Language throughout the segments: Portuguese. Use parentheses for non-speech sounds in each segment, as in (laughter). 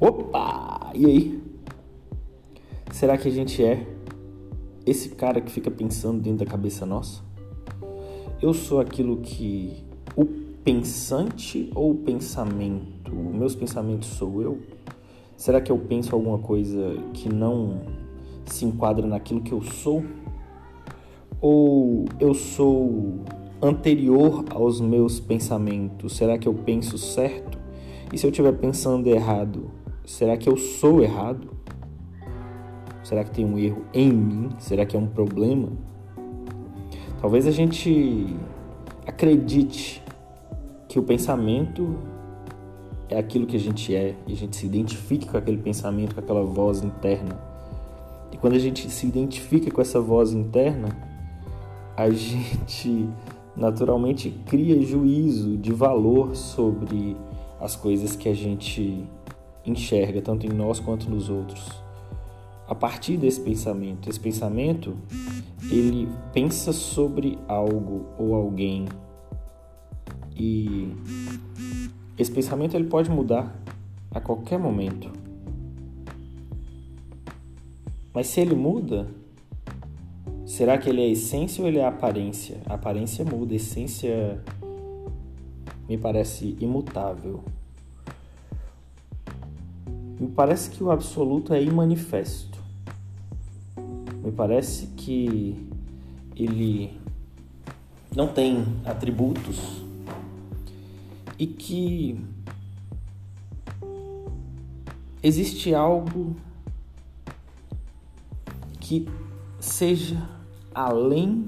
Opa! E aí? Será que a gente é esse cara que fica pensando dentro da cabeça nossa? Eu sou aquilo que o pensante ou o pensamento? Meus pensamentos sou eu? Será que eu penso alguma coisa que não se enquadra naquilo que eu sou? Ou eu sou anterior aos meus pensamentos? Será que eu penso certo? E se eu estiver pensando errado, será que eu sou errado? Será que tem um erro em mim? Será que é um problema? Talvez a gente acredite que o pensamento é aquilo que a gente é e a gente se identifique com aquele pensamento, com aquela voz interna. E quando a gente se identifica com essa voz interna, a (laughs) gente naturalmente cria juízo de valor sobre as coisas que a gente enxerga, tanto em nós quanto nos outros a partir desse pensamento. Esse pensamento, ele pensa sobre algo ou alguém e esse pensamento ele pode mudar a qualquer momento. Mas se ele muda, será que ele é a essência ou ele é a aparência? A aparência muda, a essência me parece imutável. Me parece que o absoluto é imanifesto. Me parece que ele não tem atributos e que existe algo que seja além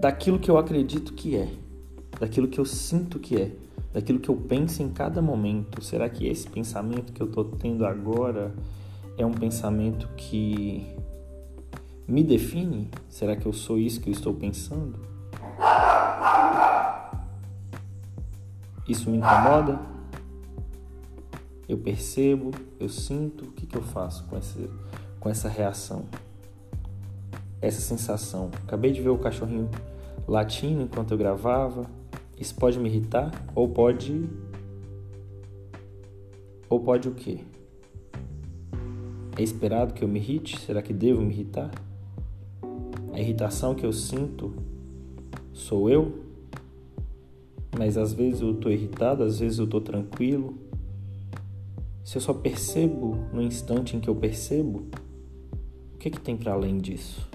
daquilo que eu acredito que é, daquilo que eu sinto que é, daquilo que eu penso em cada momento. Será que esse pensamento que eu estou tendo agora é um pensamento que me define? Será que eu sou isso que eu estou pensando? Isso me incomoda? Eu percebo, eu sinto, o que, que eu faço com essa, com essa reação? Essa sensação. Acabei de ver o cachorrinho latindo enquanto eu gravava. Isso pode me irritar? Ou pode. Ou pode o quê? É esperado que eu me irrite? Será que devo me irritar? A irritação que eu sinto sou eu? Mas às vezes eu estou irritado, às vezes eu estou tranquilo. Se eu só percebo no instante em que eu percebo, o que, que tem para além disso?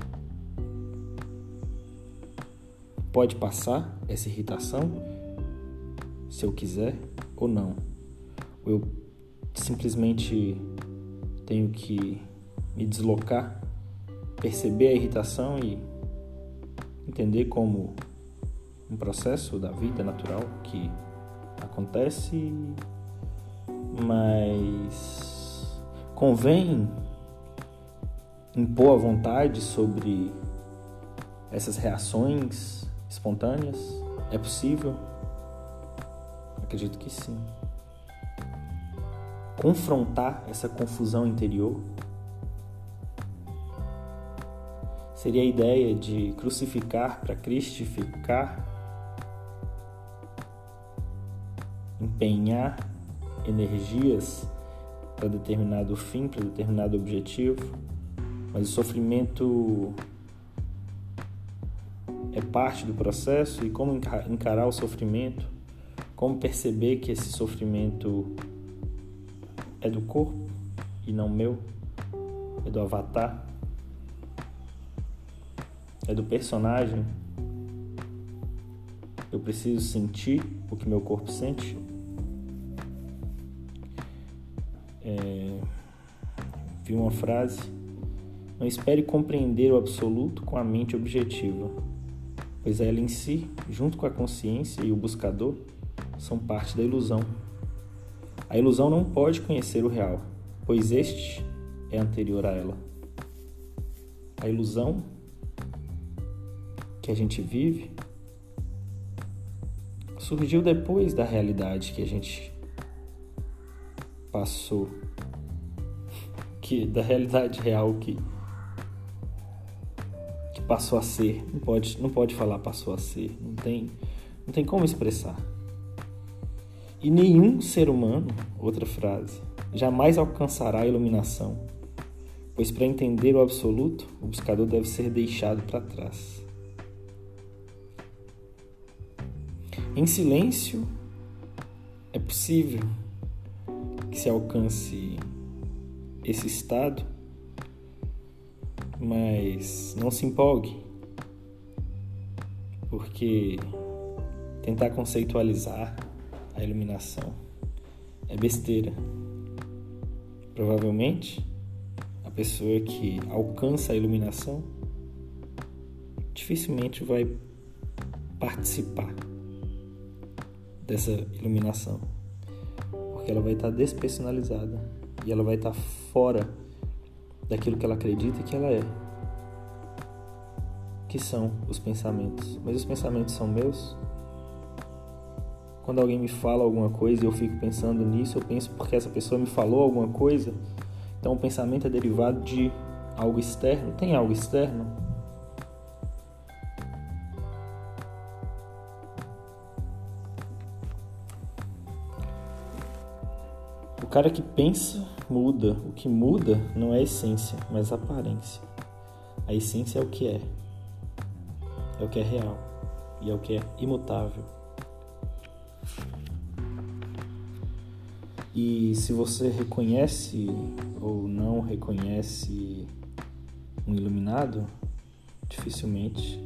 Pode passar essa irritação se eu quiser ou não. Ou eu simplesmente tenho que me deslocar, perceber a irritação e entender como um processo da vida natural que acontece, mas convém impor a vontade sobre essas reações espontâneas? É possível? Acredito que sim confrontar essa confusão interior? Seria a ideia de crucificar para cristificar, empenhar energias para determinado fim, para determinado objetivo, mas o sofrimento parte do processo e como encarar o sofrimento, como perceber que esse sofrimento é do corpo e não meu, é do avatar, é do personagem. Eu preciso sentir o que meu corpo sente. É... Vi uma frase: Não espere compreender o absoluto com a mente objetiva, pois ela em si, junto com a consciência e o buscador, são parte da ilusão. A ilusão não pode conhecer o real, pois este é anterior a ela. A ilusão que a gente vive surgiu depois da realidade que a gente passou, que da realidade real que passou a ser. Não pode, não pode falar passou a ser, não tem, não tem como expressar. E nenhum ser humano, outra frase, jamais alcançará a iluminação, pois para entender o absoluto, o buscador deve ser deixado para trás. Em silêncio, é possível que se alcance esse estado, mas não se empolgue, porque tentar conceitualizar a iluminação é besteira. Provavelmente, a pessoa que alcança a iluminação dificilmente vai participar dessa iluminação, porque ela vai estar despersonalizada e ela vai estar fora daquilo que ela acredita que ela é, que são os pensamentos. Mas os pensamentos são meus? Quando alguém me fala alguma coisa e eu fico pensando nisso, eu penso porque essa pessoa me falou alguma coisa. Então o pensamento é derivado de algo externo. Tem algo externo? cara que pensa muda. O que muda não é a essência, mas a aparência. A essência é o que é. É o que é real. E é o que é imutável. E se você reconhece ou não reconhece um iluminado, dificilmente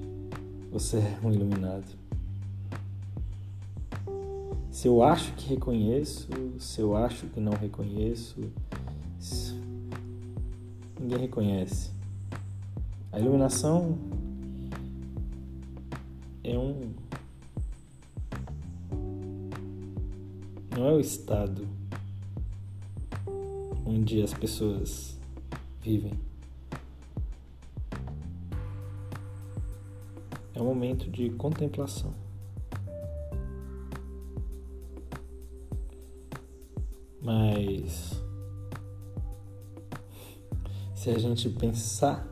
você é um iluminado. Se eu acho que reconheço, se eu acho que não reconheço, ninguém reconhece. A iluminação é um. Não é o estado onde as pessoas vivem. É um momento de contemplação. Mas se a gente pensar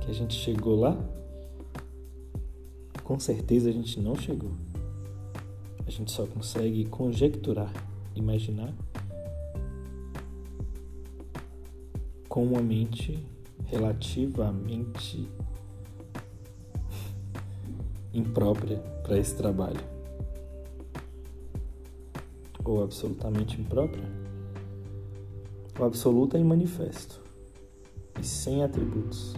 que a gente chegou lá, com certeza a gente não chegou. A gente só consegue conjecturar, imaginar com uma mente relativamente imprópria para esse trabalho ou absolutamente imprópria, o absoluto é manifesto e sem atributos.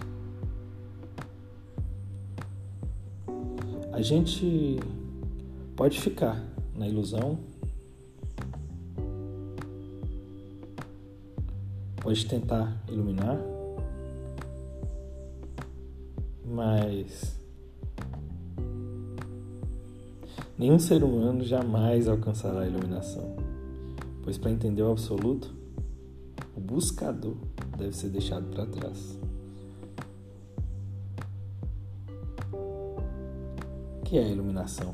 A gente pode ficar na ilusão, pode tentar iluminar, mas Nenhum ser humano jamais alcançará a iluminação, pois para entender o absoluto, o buscador deve ser deixado para trás. O que é a iluminação?